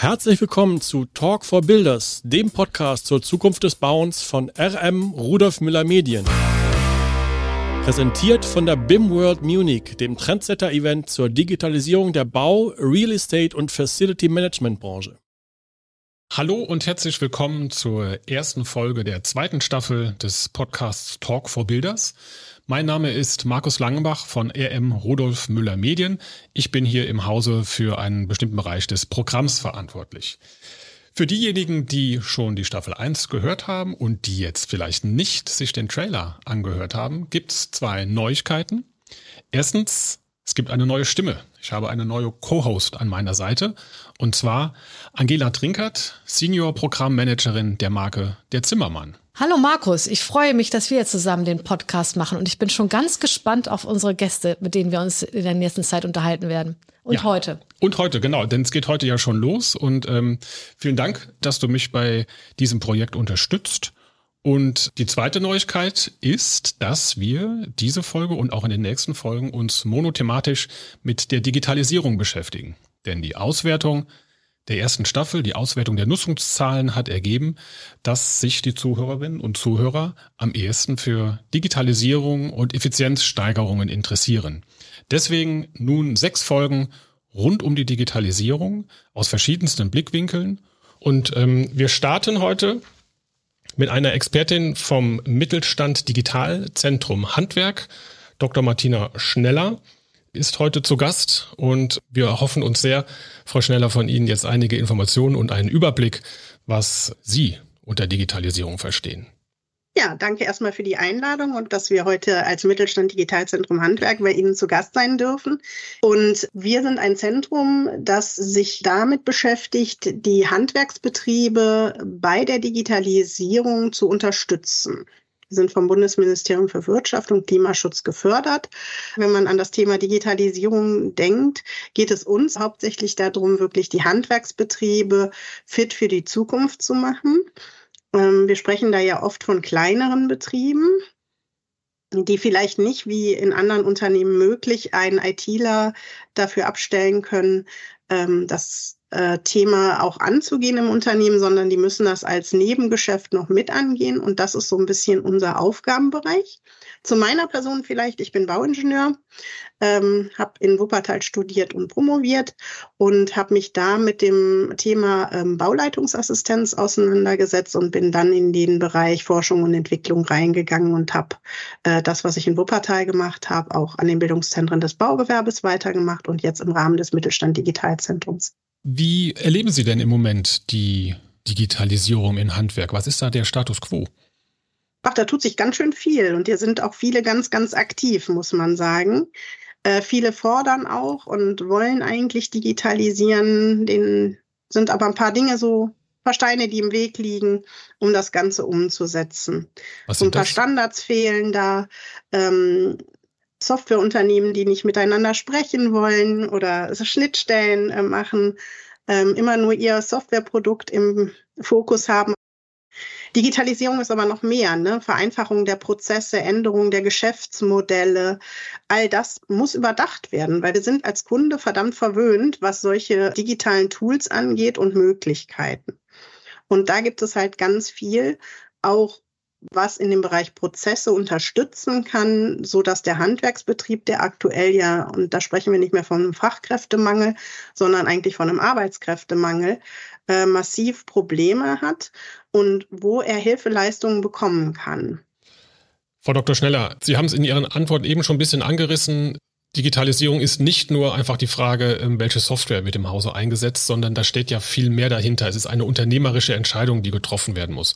Herzlich willkommen zu Talk for Builders, dem Podcast zur Zukunft des Bauens von RM Rudolf Müller Medien. Präsentiert von der BIM World Munich, dem Trendsetter-Event zur Digitalisierung der Bau-, Real Estate und Facility Management Branche. Hallo und herzlich willkommen zur ersten Folge der zweiten Staffel des Podcasts Talk for Builders. Mein Name ist Markus Langenbach von RM Rudolf Müller Medien. Ich bin hier im Hause für einen bestimmten Bereich des Programms verantwortlich. Für diejenigen, die schon die Staffel 1 gehört haben und die jetzt vielleicht nicht sich den Trailer angehört haben, gibt es zwei Neuigkeiten. Erstens, gibt eine neue Stimme. Ich habe eine neue Co-Host an meiner Seite und zwar Angela Trinkert, Senior Programmmanagerin der Marke Der Zimmermann. Hallo Markus, ich freue mich, dass wir zusammen den Podcast machen und ich bin schon ganz gespannt auf unsere Gäste, mit denen wir uns in der nächsten Zeit unterhalten werden. Und ja. heute. Und heute, genau, denn es geht heute ja schon los und ähm, vielen Dank, dass du mich bei diesem Projekt unterstützt. Und die zweite Neuigkeit ist, dass wir diese Folge und auch in den nächsten Folgen uns monothematisch mit der Digitalisierung beschäftigen. Denn die Auswertung der ersten Staffel, die Auswertung der Nutzungszahlen hat ergeben, dass sich die Zuhörerinnen und Zuhörer am ehesten für Digitalisierung und Effizienzsteigerungen interessieren. Deswegen nun sechs Folgen rund um die Digitalisierung aus verschiedensten Blickwinkeln. Und ähm, wir starten heute mit einer Expertin vom Mittelstand Digitalzentrum Handwerk, Dr. Martina Schneller ist heute zu Gast und wir hoffen uns sehr, Frau Schneller, von Ihnen jetzt einige Informationen und einen Überblick, was Sie unter Digitalisierung verstehen. Ja, danke erstmal für die Einladung und dass wir heute als Mittelstand Digitalzentrum Handwerk bei Ihnen zu Gast sein dürfen. Und wir sind ein Zentrum, das sich damit beschäftigt, die Handwerksbetriebe bei der Digitalisierung zu unterstützen. Wir sind vom Bundesministerium für Wirtschaft und Klimaschutz gefördert. Wenn man an das Thema Digitalisierung denkt, geht es uns hauptsächlich darum, wirklich die Handwerksbetriebe fit für die Zukunft zu machen. Ähm, wir sprechen da ja oft von kleineren Betrieben, die vielleicht nicht wie in anderen Unternehmen möglich einen ITler dafür abstellen können, ähm, das äh, Thema auch anzugehen im Unternehmen, sondern die müssen das als Nebengeschäft noch mit angehen. Und das ist so ein bisschen unser Aufgabenbereich. Zu meiner Person vielleicht, ich bin Bauingenieur, ähm, habe in Wuppertal studiert und promoviert und habe mich da mit dem Thema ähm, Bauleitungsassistenz auseinandergesetzt und bin dann in den Bereich Forschung und Entwicklung reingegangen und habe äh, das, was ich in Wuppertal gemacht habe, auch an den Bildungszentren des Baugewerbes weitergemacht und jetzt im Rahmen des Mittelstand Digitalzentrums. Wie erleben Sie denn im Moment die Digitalisierung in Handwerk? Was ist da der Status quo? Ach, da tut sich ganz schön viel und hier sind auch viele ganz, ganz aktiv, muss man sagen. Äh, viele fordern auch und wollen eigentlich digitalisieren, denen sind aber ein paar Dinge so, ein paar Steine, die im Weg liegen, um das Ganze umzusetzen. Was ein paar das? Standards fehlen da. Ähm, Softwareunternehmen, die nicht miteinander sprechen wollen oder Schnittstellen äh, machen, ähm, immer nur ihr Softwareprodukt im Fokus haben. Digitalisierung ist aber noch mehr, ne? Vereinfachung der Prozesse, Änderung der Geschäftsmodelle. All das muss überdacht werden, weil wir sind als Kunde verdammt verwöhnt, was solche digitalen Tools angeht und Möglichkeiten. Und da gibt es halt ganz viel, auch was in dem Bereich Prozesse unterstützen kann, so dass der Handwerksbetrieb, der aktuell ja, und da sprechen wir nicht mehr von einem Fachkräftemangel, sondern eigentlich von einem Arbeitskräftemangel, äh, massiv Probleme hat und wo er Hilfeleistungen bekommen kann. Frau Dr. Schneller, Sie haben es in Ihren Antworten eben schon ein bisschen angerissen. Digitalisierung ist nicht nur einfach die Frage, ähm, welche Software wird im Hause eingesetzt, sondern da steht ja viel mehr dahinter. Es ist eine unternehmerische Entscheidung, die getroffen werden muss.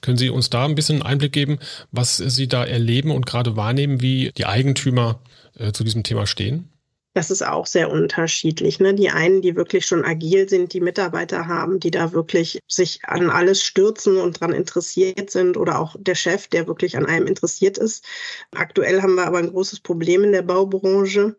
Können Sie uns da ein bisschen Einblick geben, was Sie da erleben und gerade wahrnehmen, wie die Eigentümer äh, zu diesem Thema stehen? Das ist auch sehr unterschiedlich. Ne? Die einen, die wirklich schon agil sind, die Mitarbeiter haben, die da wirklich sich an alles stürzen und daran interessiert sind oder auch der Chef, der wirklich an einem interessiert ist. Aktuell haben wir aber ein großes Problem in der Baubranche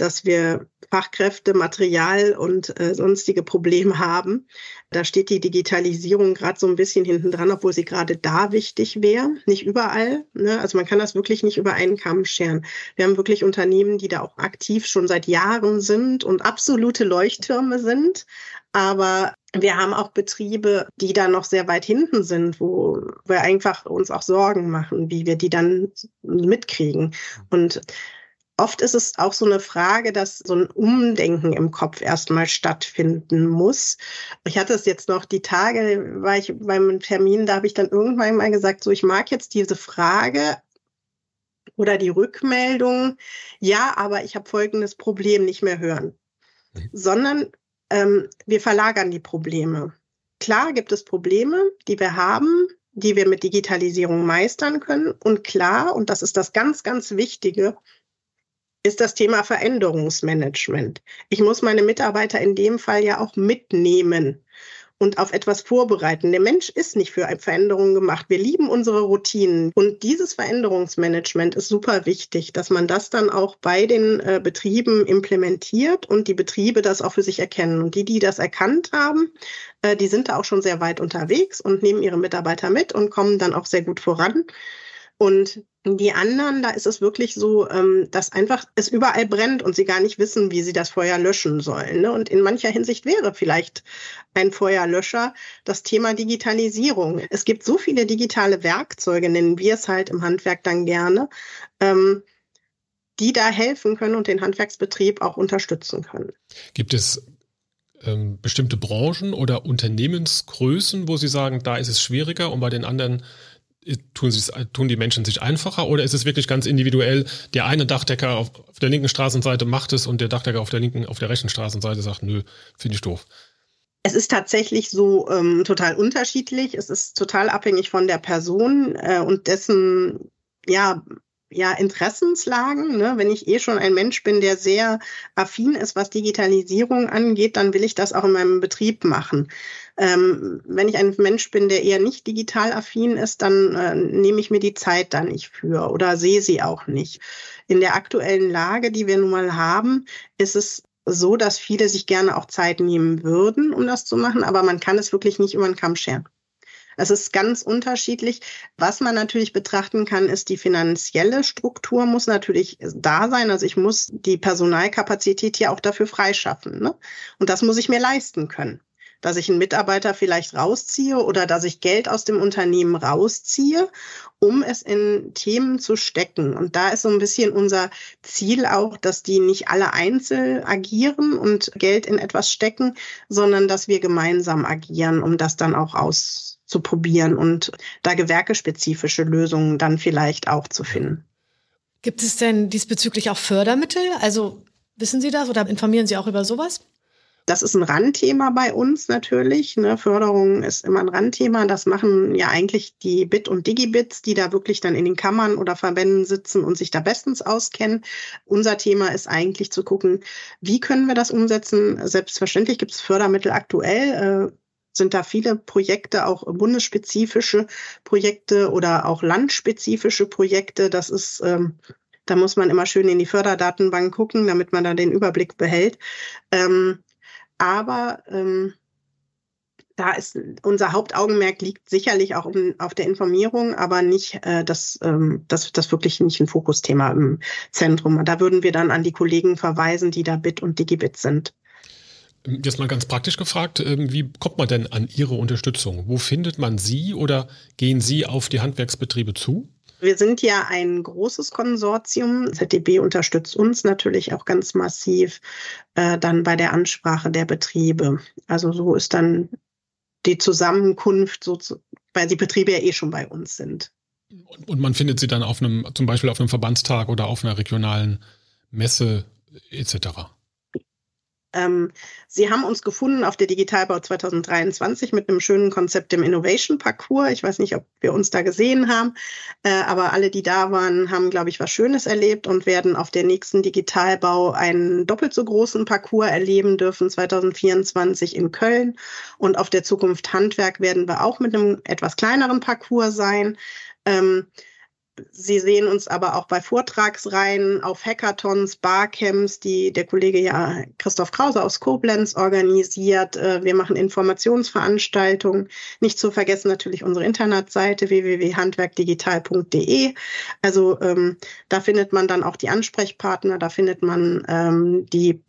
dass wir Fachkräfte, Material und äh, sonstige Probleme haben. Da steht die Digitalisierung gerade so ein bisschen hinten dran, obwohl sie gerade da wichtig wäre. Nicht überall. Ne? Also man kann das wirklich nicht über einen Kamm scheren. Wir haben wirklich Unternehmen, die da auch aktiv schon seit Jahren sind und absolute Leuchttürme sind. Aber wir haben auch Betriebe, die da noch sehr weit hinten sind, wo wir einfach uns auch Sorgen machen, wie wir die dann mitkriegen. Und oft ist es auch so eine Frage, dass so ein Umdenken im Kopf erstmal stattfinden muss. Ich hatte es jetzt noch die Tage, war ich beim Termin, da habe ich dann irgendwann mal gesagt, so ich mag jetzt diese Frage oder die Rückmeldung, ja, aber ich habe folgendes Problem nicht mehr hören, mhm. sondern ähm, wir verlagern die Probleme. Klar gibt es Probleme, die wir haben, die wir mit Digitalisierung meistern können. Und klar, und das ist das ganz, ganz Wichtige, ist das Thema Veränderungsmanagement. Ich muss meine Mitarbeiter in dem Fall ja auch mitnehmen und auf etwas vorbereiten. Der Mensch ist nicht für Veränderungen gemacht. Wir lieben unsere Routinen. Und dieses Veränderungsmanagement ist super wichtig, dass man das dann auch bei den äh, Betrieben implementiert und die Betriebe das auch für sich erkennen. Und die, die das erkannt haben, äh, die sind da auch schon sehr weit unterwegs und nehmen ihre Mitarbeiter mit und kommen dann auch sehr gut voran. Und die anderen, da ist es wirklich so, ähm, dass einfach es überall brennt und sie gar nicht wissen, wie sie das Feuer löschen sollen. Ne? Und in mancher Hinsicht wäre vielleicht ein Feuerlöscher das Thema Digitalisierung. Es gibt so viele digitale Werkzeuge, nennen wir es halt im Handwerk dann gerne, ähm, die da helfen können und den Handwerksbetrieb auch unterstützen können. Gibt es ähm, bestimmte Branchen oder Unternehmensgrößen, wo Sie sagen, da ist es schwieriger und bei den anderen tun, tun die Menschen sich einfacher oder ist es wirklich ganz individuell? Der eine Dachdecker auf, auf der linken Straßenseite macht es und der Dachdecker auf der linken, auf der rechten Straßenseite sagt, nö, finde ich doof. Es ist tatsächlich so ähm, total unterschiedlich. Es ist total abhängig von der Person äh, und dessen ja, ja, Interessenslagen. Ne? Wenn ich eh schon ein Mensch bin, der sehr affin ist, was Digitalisierung angeht, dann will ich das auch in meinem Betrieb machen. Ähm, wenn ich ein Mensch bin, der eher nicht digital affin ist, dann äh, nehme ich mir die Zeit da nicht für oder sehe sie auch nicht. In der aktuellen Lage, die wir nun mal haben, ist es so, dass viele sich gerne auch Zeit nehmen würden, um das zu machen, aber man kann es wirklich nicht über den Kamm scheren. Es ist ganz unterschiedlich. Was man natürlich betrachten kann, ist die finanzielle Struktur muss natürlich da sein. Also ich muss die Personalkapazität hier auch dafür freischaffen. Ne? Und das muss ich mir leisten können dass ich einen Mitarbeiter vielleicht rausziehe oder dass ich Geld aus dem Unternehmen rausziehe, um es in Themen zu stecken. Und da ist so ein bisschen unser Ziel auch, dass die nicht alle einzeln agieren und Geld in etwas stecken, sondern dass wir gemeinsam agieren, um das dann auch auszuprobieren und da gewerkespezifische Lösungen dann vielleicht auch zu finden. Gibt es denn diesbezüglich auch Fördermittel? Also wissen Sie das oder informieren Sie auch über sowas? Das ist ein Randthema bei uns natürlich. Ne? Förderung ist immer ein Randthema. Das machen ja eigentlich die Bit- und Digibits, die da wirklich dann in den Kammern oder Verbänden sitzen und sich da bestens auskennen. Unser Thema ist eigentlich zu gucken, wie können wir das umsetzen. Selbstverständlich gibt es Fördermittel aktuell. Äh, sind da viele Projekte, auch bundesspezifische Projekte oder auch landspezifische Projekte. Das ist ähm, da muss man immer schön in die Förderdatenbank gucken, damit man da den Überblick behält. Ähm, aber ähm, da ist unser Hauptaugenmerk liegt sicherlich auch um, auf der Informierung, aber nicht äh, das, ähm, das, das wirklich nicht ein Fokusthema im Zentrum. Da würden wir dann an die Kollegen verweisen, die da Bit und Digibit sind. Jetzt mal ganz praktisch gefragt, ähm, wie kommt man denn an Ihre Unterstützung? Wo findet man Sie oder gehen Sie auf die Handwerksbetriebe zu? Wir sind ja ein großes Konsortium. ZDB unterstützt uns natürlich auch ganz massiv äh, dann bei der Ansprache der Betriebe. Also so ist dann die Zusammenkunft, so zu, weil die Betriebe ja eh schon bei uns sind. Und man findet sie dann auf einem, zum Beispiel auf einem Verbandstag oder auf einer regionalen Messe etc. Ähm, Sie haben uns gefunden auf der Digitalbau 2023 mit einem schönen Konzept im Innovation Parcours. Ich weiß nicht, ob wir uns da gesehen haben, äh, aber alle, die da waren, haben, glaube ich, was Schönes erlebt und werden auf der nächsten Digitalbau einen doppelt so großen Parcours erleben dürfen 2024 in Köln. Und auf der Zukunft Handwerk werden wir auch mit einem etwas kleineren Parcours sein. Ähm, Sie sehen uns aber auch bei Vortragsreihen auf Hackathons, Barcamps, die der Kollege ja Christoph Krause aus Koblenz organisiert. Äh, wir machen Informationsveranstaltungen. Nicht zu vergessen natürlich unsere Internetseite www.handwerkdigital.de. Also ähm, da findet man dann auch die Ansprechpartner, da findet man ähm, die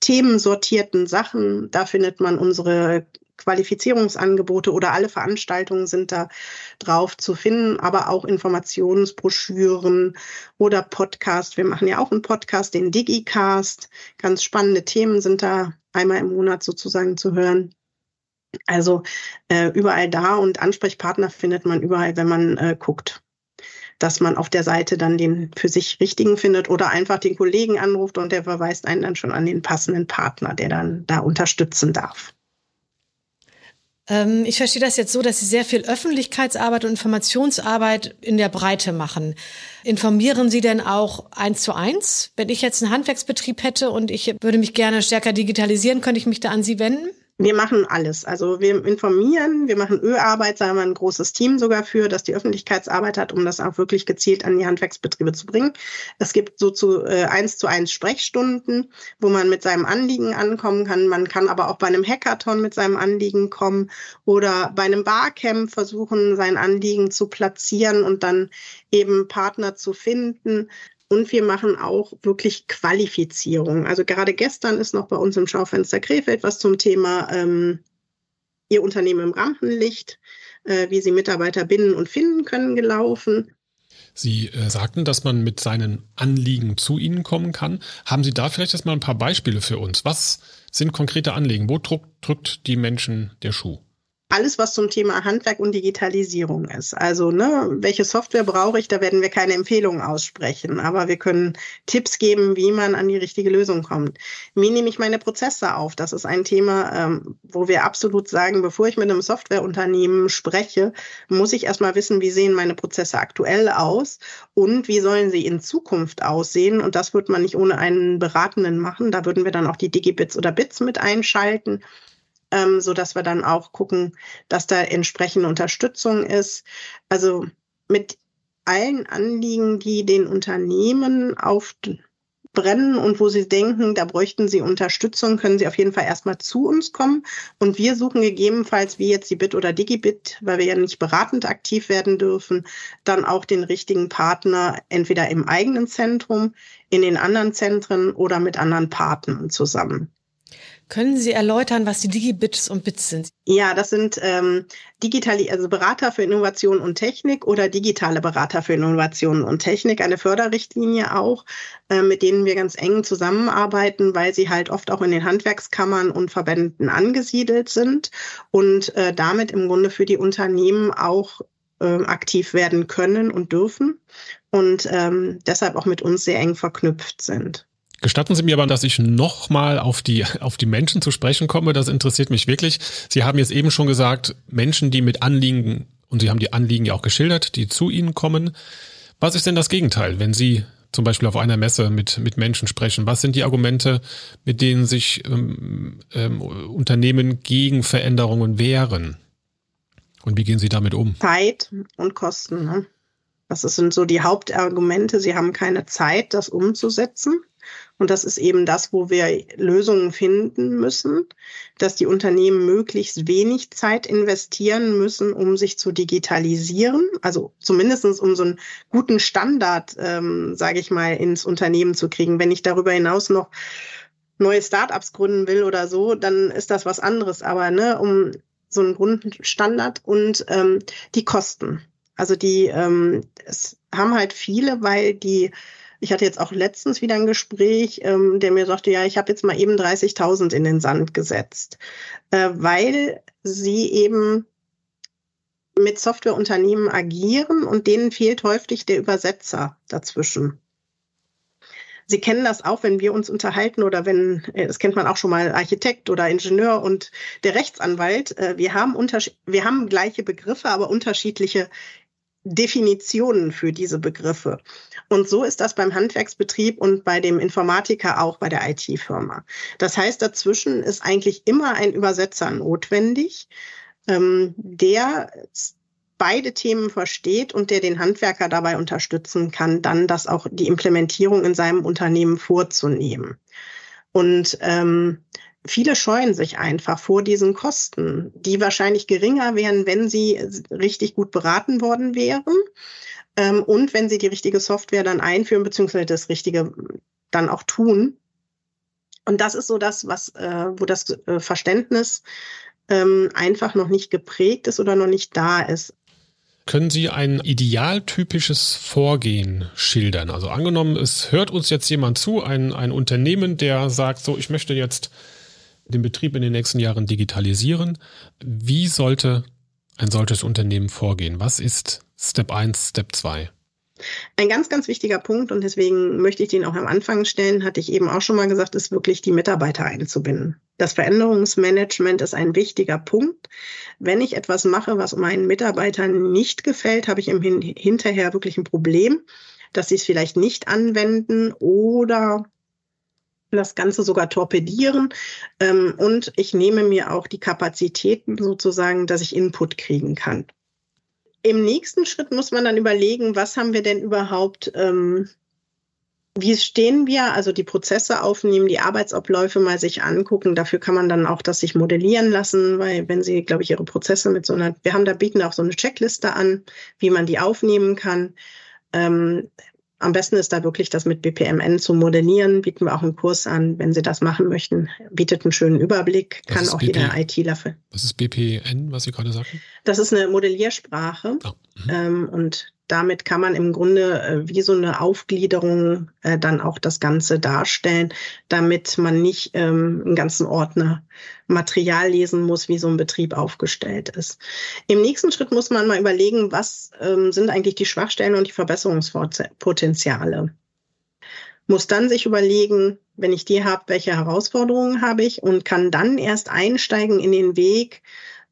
themensortierten Sachen, da findet man unsere Qualifizierungsangebote oder alle Veranstaltungen sind da drauf zu finden, aber auch Informationsbroschüren oder Podcast. Wir machen ja auch einen Podcast, den Digicast. Ganz spannende Themen sind da einmal im Monat sozusagen zu hören. Also äh, überall da und Ansprechpartner findet man überall, wenn man äh, guckt dass man auf der Seite dann den für sich richtigen findet oder einfach den Kollegen anruft und der verweist einen dann schon an den passenden Partner, der dann da unterstützen darf. Ähm, ich verstehe das jetzt so, dass Sie sehr viel Öffentlichkeitsarbeit und Informationsarbeit in der Breite machen. Informieren Sie denn auch eins zu eins? Wenn ich jetzt einen Handwerksbetrieb hätte und ich würde mich gerne stärker digitalisieren, könnte ich mich da an Sie wenden? Wir machen alles. Also wir informieren, wir machen Ö-Arbeit, sagen wir ein großes Team sogar für, dass die Öffentlichkeitsarbeit hat, um das auch wirklich gezielt an die Handwerksbetriebe zu bringen. Es gibt so zu äh, eins zu eins Sprechstunden, wo man mit seinem Anliegen ankommen kann. Man kann aber auch bei einem Hackathon mit seinem Anliegen kommen oder bei einem Barcamp versuchen, sein Anliegen zu platzieren und dann eben Partner zu finden. Und wir machen auch wirklich Qualifizierung. Also gerade gestern ist noch bei uns im Schaufenster Krefeld was zum Thema ähm, Ihr Unternehmen im Rampenlicht, äh, wie Sie Mitarbeiter binden und finden können, gelaufen. Sie äh, sagten, dass man mit seinen Anliegen zu Ihnen kommen kann. Haben Sie da vielleicht erstmal ein paar Beispiele für uns? Was sind konkrete Anliegen? Wo drückt, drückt die Menschen der Schuh? Alles, was zum Thema Handwerk und Digitalisierung ist. Also, ne, welche Software brauche ich? Da werden wir keine Empfehlungen aussprechen, aber wir können Tipps geben, wie man an die richtige Lösung kommt. Wie nehme ich meine Prozesse auf? Das ist ein Thema, ähm, wo wir absolut sagen, bevor ich mit einem Softwareunternehmen spreche, muss ich erstmal wissen, wie sehen meine Prozesse aktuell aus und wie sollen sie in Zukunft aussehen. Und das wird man nicht ohne einen Beratenden machen. Da würden wir dann auch die Digibits oder Bits mit einschalten ähm, so dass wir dann auch gucken, dass da entsprechende Unterstützung ist. Also mit allen Anliegen, die den Unternehmen aufbrennen und wo sie denken, da bräuchten sie Unterstützung, können sie auf jeden Fall erstmal zu uns kommen. Und wir suchen gegebenenfalls, wie jetzt die Bit oder Digibit, weil wir ja nicht beratend aktiv werden dürfen, dann auch den richtigen Partner entweder im eigenen Zentrum, in den anderen Zentren oder mit anderen Partnern zusammen. Können Sie erläutern, was die Digibits und Bits sind? Ja, das sind ähm, digitale, also Berater für Innovation und Technik oder digitale Berater für Innovation und Technik, eine Förderrichtlinie auch, äh, mit denen wir ganz eng zusammenarbeiten, weil sie halt oft auch in den Handwerkskammern und Verbänden angesiedelt sind und äh, damit im Grunde für die Unternehmen auch äh, aktiv werden können und dürfen und ähm, deshalb auch mit uns sehr eng verknüpft sind. Gestatten Sie mir aber, dass ich nochmal auf die, auf die Menschen zu sprechen komme. Das interessiert mich wirklich. Sie haben jetzt eben schon gesagt, Menschen, die mit Anliegen, und Sie haben die Anliegen ja auch geschildert, die zu Ihnen kommen. Was ist denn das Gegenteil, wenn Sie zum Beispiel auf einer Messe mit, mit Menschen sprechen? Was sind die Argumente, mit denen sich ähm, ähm, Unternehmen gegen Veränderungen wehren? Und wie gehen Sie damit um? Zeit und Kosten. Ne? Das sind so die Hauptargumente. Sie haben keine Zeit, das umzusetzen. Und das ist eben das, wo wir Lösungen finden müssen, dass die Unternehmen möglichst wenig Zeit investieren müssen, um sich zu digitalisieren. Also zumindestens um so einen guten Standard, ähm, sage ich mal, ins Unternehmen zu kriegen. Wenn ich darüber hinaus noch neue Startups gründen will oder so, dann ist das was anderes. Aber ne, um so einen Grundstandard und ähm, die Kosten. Also die ähm, es haben halt viele, weil die ich hatte jetzt auch letztens wieder ein Gespräch, ähm, der mir sagte, ja, ich habe jetzt mal eben 30.000 in den Sand gesetzt, äh, weil sie eben mit Softwareunternehmen agieren und denen fehlt häufig der Übersetzer dazwischen. Sie kennen das auch, wenn wir uns unterhalten oder wenn, äh, das kennt man auch schon mal, Architekt oder Ingenieur und der Rechtsanwalt. Äh, wir haben, wir haben gleiche Begriffe, aber unterschiedliche Definitionen für diese Begriffe. Und so ist das beim Handwerksbetrieb und bei dem Informatiker auch bei der IT-Firma. Das heißt, dazwischen ist eigentlich immer ein Übersetzer notwendig, ähm, der beide Themen versteht und der den Handwerker dabei unterstützen kann, dann das auch die Implementierung in seinem Unternehmen vorzunehmen. Und ähm, viele scheuen sich einfach vor diesen Kosten, die wahrscheinlich geringer wären, wenn sie richtig gut beraten worden wären ähm, und wenn sie die richtige Software dann einführen, beziehungsweise das Richtige dann auch tun. Und das ist so das, was, äh, wo das äh, Verständnis ähm, einfach noch nicht geprägt ist oder noch nicht da ist. Können Sie ein idealtypisches Vorgehen schildern? Also angenommen, es hört uns jetzt jemand zu, ein, ein Unternehmen, der sagt, so, ich möchte jetzt den Betrieb in den nächsten Jahren digitalisieren. Wie sollte ein solches Unternehmen vorgehen? Was ist Step 1, Step 2? Ein ganz, ganz wichtiger Punkt und deswegen möchte ich den auch am Anfang stellen, hatte ich eben auch schon mal gesagt, ist wirklich die Mitarbeiter einzubinden. Das Veränderungsmanagement ist ein wichtiger Punkt. Wenn ich etwas mache, was meinen Mitarbeitern nicht gefällt, habe ich im Hin hinterher wirklich ein Problem, dass sie es vielleicht nicht anwenden oder das Ganze sogar torpedieren. Ähm, und ich nehme mir auch die Kapazitäten sozusagen, dass ich Input kriegen kann. Im nächsten Schritt muss man dann überlegen, was haben wir denn überhaupt, ähm, wie stehen wir, also die Prozesse aufnehmen, die Arbeitsabläufe mal sich angucken. Dafür kann man dann auch das sich modellieren lassen, weil wenn Sie, glaube ich, Ihre Prozesse mit so einer, wir haben da bieten auch so eine Checkliste an, wie man die aufnehmen kann. Ähm, am besten ist da wirklich das mit BPMN zu modellieren. Bieten wir auch einen Kurs an, wenn Sie das machen möchten. Bietet einen schönen Überblick, kann auch BP, jeder ITler für. Was ist BPN, was Sie gerade sagten? Das ist eine Modelliersprache. Oh. Mhm. Ähm, und damit kann man im Grunde äh, wie so eine Aufgliederung äh, dann auch das Ganze darstellen, damit man nicht ähm, einen ganzen Ordner Material lesen muss, wie so ein Betrieb aufgestellt ist. Im nächsten Schritt muss man mal überlegen, was ähm, sind eigentlich die Schwachstellen und die Verbesserungspotenziale. Muss dann sich überlegen, wenn ich die habe, welche Herausforderungen habe ich und kann dann erst einsteigen in den Weg,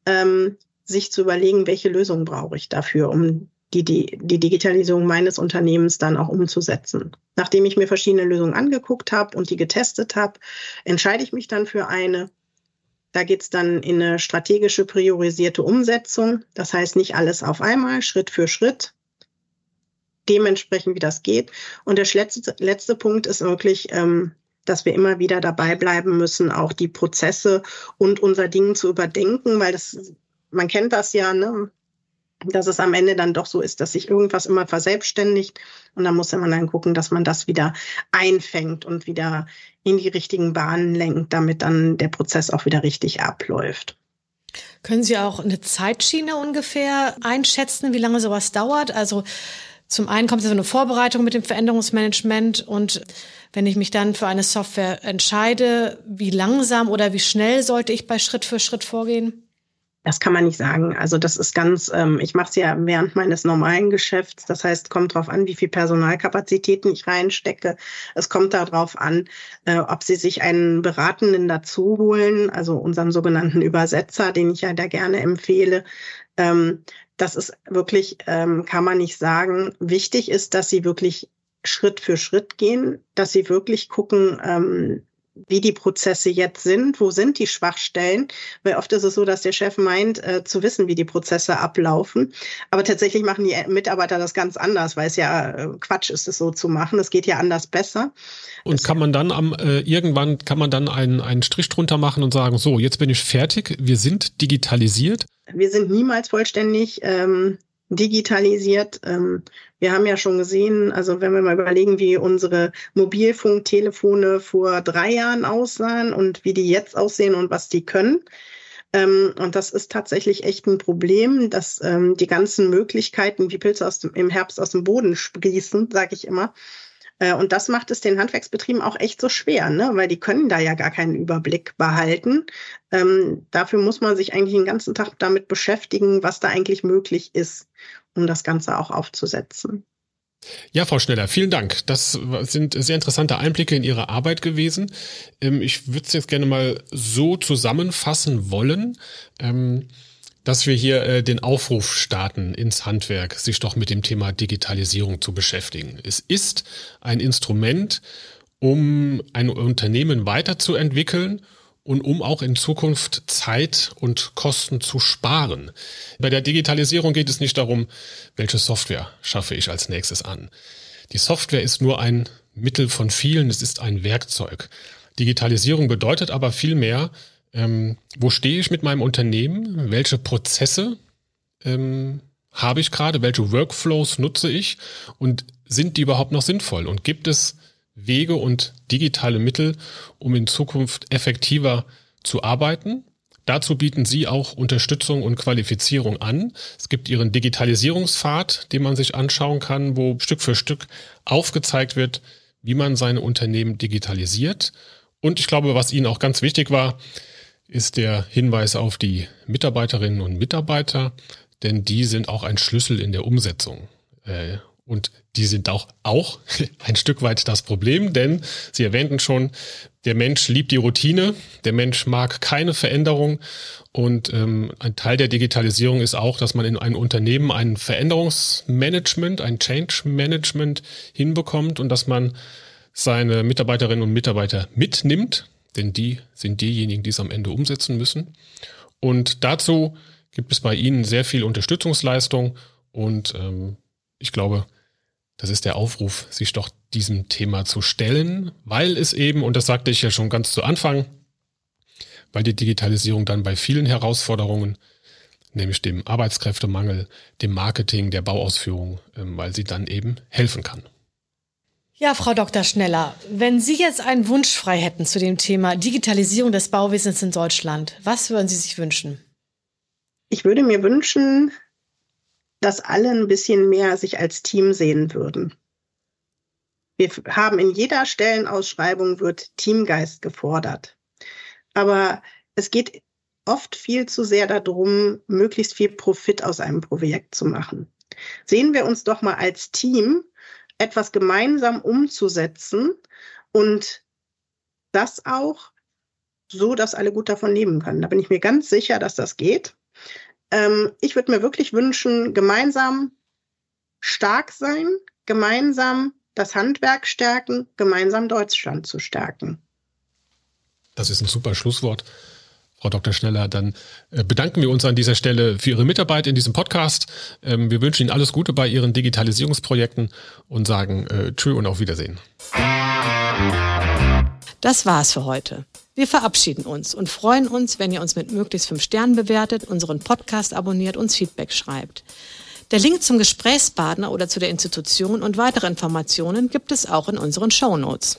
ähm, sich zu überlegen, welche Lösung brauche ich dafür, um die, die, die Digitalisierung meines Unternehmens dann auch umzusetzen. Nachdem ich mir verschiedene Lösungen angeguckt habe und die getestet habe, entscheide ich mich dann für eine. Da geht's dann in eine strategische priorisierte Umsetzung. Das heißt nicht alles auf einmal, Schritt für Schritt, dementsprechend, wie das geht. Und der letzte, letzte Punkt ist wirklich, ähm, dass wir immer wieder dabei bleiben müssen, auch die Prozesse und unser Ding zu überdenken, weil das, man kennt das ja, ne? Dass es am Ende dann doch so ist, dass sich irgendwas immer verselbstständigt und dann muss man dann gucken, dass man das wieder einfängt und wieder in die richtigen Bahnen lenkt, damit dann der Prozess auch wieder richtig abläuft. Können Sie auch eine Zeitschiene ungefähr einschätzen, wie lange sowas dauert? Also zum einen kommt so eine Vorbereitung mit dem Veränderungsmanagement und wenn ich mich dann für eine Software entscheide, wie langsam oder wie schnell sollte ich bei Schritt für Schritt vorgehen? Das kann man nicht sagen. Also das ist ganz, ähm, ich mache es ja während meines normalen Geschäfts. Das heißt, kommt darauf an, wie viel Personalkapazitäten ich reinstecke. Es kommt darauf an, äh, ob Sie sich einen Beratenden dazu holen, also unseren sogenannten Übersetzer, den ich ja da gerne empfehle. Ähm, das ist wirklich, ähm, kann man nicht sagen. Wichtig ist, dass Sie wirklich Schritt für Schritt gehen, dass Sie wirklich gucken, ähm, wie die Prozesse jetzt sind, wo sind die Schwachstellen, weil oft ist es so, dass der Chef meint, äh, zu wissen, wie die Prozesse ablaufen, aber tatsächlich machen die Mitarbeiter das ganz anders, weil es ja äh, Quatsch ist, es so zu machen. Es geht ja anders besser. Und kann man dann am äh, irgendwann kann man dann einen, einen Strich drunter machen und sagen, so, jetzt bin ich fertig, wir sind digitalisiert? Wir sind niemals vollständig ähm, digitalisiert. Ähm, wir haben ja schon gesehen, also wenn wir mal überlegen, wie unsere Mobilfunktelefone vor drei Jahren aussahen und wie die jetzt aussehen und was die können. Ähm, und das ist tatsächlich echt ein Problem, dass ähm, die ganzen Möglichkeiten wie Pilze aus dem, im Herbst aus dem Boden sprießen, sage ich immer. Äh, und das macht es den Handwerksbetrieben auch echt so schwer, ne? weil die können da ja gar keinen Überblick behalten. Ähm, dafür muss man sich eigentlich den ganzen Tag damit beschäftigen, was da eigentlich möglich ist, um das Ganze auch aufzusetzen. Ja, Frau Schneller, vielen Dank. Das sind sehr interessante Einblicke in Ihre Arbeit gewesen. Ähm, ich würde es jetzt gerne mal so zusammenfassen wollen. Dass wir hier äh, den Aufruf starten ins Handwerk, sich doch mit dem Thema Digitalisierung zu beschäftigen. Es ist ein Instrument, um ein Unternehmen weiterzuentwickeln und um auch in Zukunft Zeit und Kosten zu sparen. Bei der Digitalisierung geht es nicht darum, welche Software schaffe ich als nächstes an. Die Software ist nur ein Mittel von vielen, es ist ein Werkzeug. Digitalisierung bedeutet aber vielmehr, ähm, wo stehe ich mit meinem Unternehmen? Welche Prozesse ähm, habe ich gerade? Welche Workflows nutze ich? Und sind die überhaupt noch sinnvoll? Und gibt es Wege und digitale Mittel, um in Zukunft effektiver zu arbeiten, Dazu bieten Sie auch Unterstützung und Qualifizierung an. Es gibt Ihren Digitalisierungspfad, den man sich anschauen kann, wo Stück für Stück aufgezeigt wird, wie man seine Unternehmen digitalisiert. Und ich glaube, was Ihnen auch ganz wichtig war, ist der Hinweis auf die Mitarbeiterinnen und Mitarbeiter, denn die sind auch ein Schlüssel in der Umsetzung. Äh, und die sind auch, auch ein Stück weit das Problem, denn Sie erwähnten schon, der Mensch liebt die Routine, der Mensch mag keine Veränderung und ähm, ein Teil der Digitalisierung ist auch, dass man in einem Unternehmen ein Veränderungsmanagement, ein Change Management hinbekommt und dass man seine Mitarbeiterinnen und Mitarbeiter mitnimmt, denn die sind diejenigen, die es am Ende umsetzen müssen. Und dazu gibt es bei Ihnen sehr viel Unterstützungsleistung und ähm, ich glaube, das ist der Aufruf, sich doch diesem Thema zu stellen, weil es eben, und das sagte ich ja schon ganz zu Anfang, weil die Digitalisierung dann bei vielen Herausforderungen, nämlich dem Arbeitskräftemangel, dem Marketing, der Bauausführung, ähm, weil sie dann eben helfen kann. Ja, Frau Dr. Schneller, wenn Sie jetzt einen Wunsch frei hätten zu dem Thema Digitalisierung des Bauwesens in Deutschland, was würden Sie sich wünschen? Ich würde mir wünschen, dass alle ein bisschen mehr sich als Team sehen würden. Wir haben in jeder Stellenausschreibung wird Teamgeist gefordert. Aber es geht oft viel zu sehr darum, möglichst viel Profit aus einem Projekt zu machen. Sehen wir uns doch mal als Team, etwas gemeinsam umzusetzen und das auch so, dass alle gut davon leben können. Da bin ich mir ganz sicher, dass das geht. Ähm, ich würde mir wirklich wünschen, gemeinsam stark sein, gemeinsam das Handwerk stärken, gemeinsam Deutschland zu stärken. Das ist ein super Schlusswort. Frau Dr. Schneller, dann äh, bedanken wir uns an dieser Stelle für Ihre Mitarbeit in diesem Podcast. Ähm, wir wünschen Ihnen alles Gute bei Ihren Digitalisierungsprojekten und sagen äh, Tschö und auf Wiedersehen. Das war's für heute. Wir verabschieden uns und freuen uns, wenn ihr uns mit möglichst fünf Sternen bewertet, unseren Podcast abonniert, uns Feedback schreibt. Der Link zum Gesprächspartner oder zu der Institution und weitere Informationen gibt es auch in unseren Show Notes.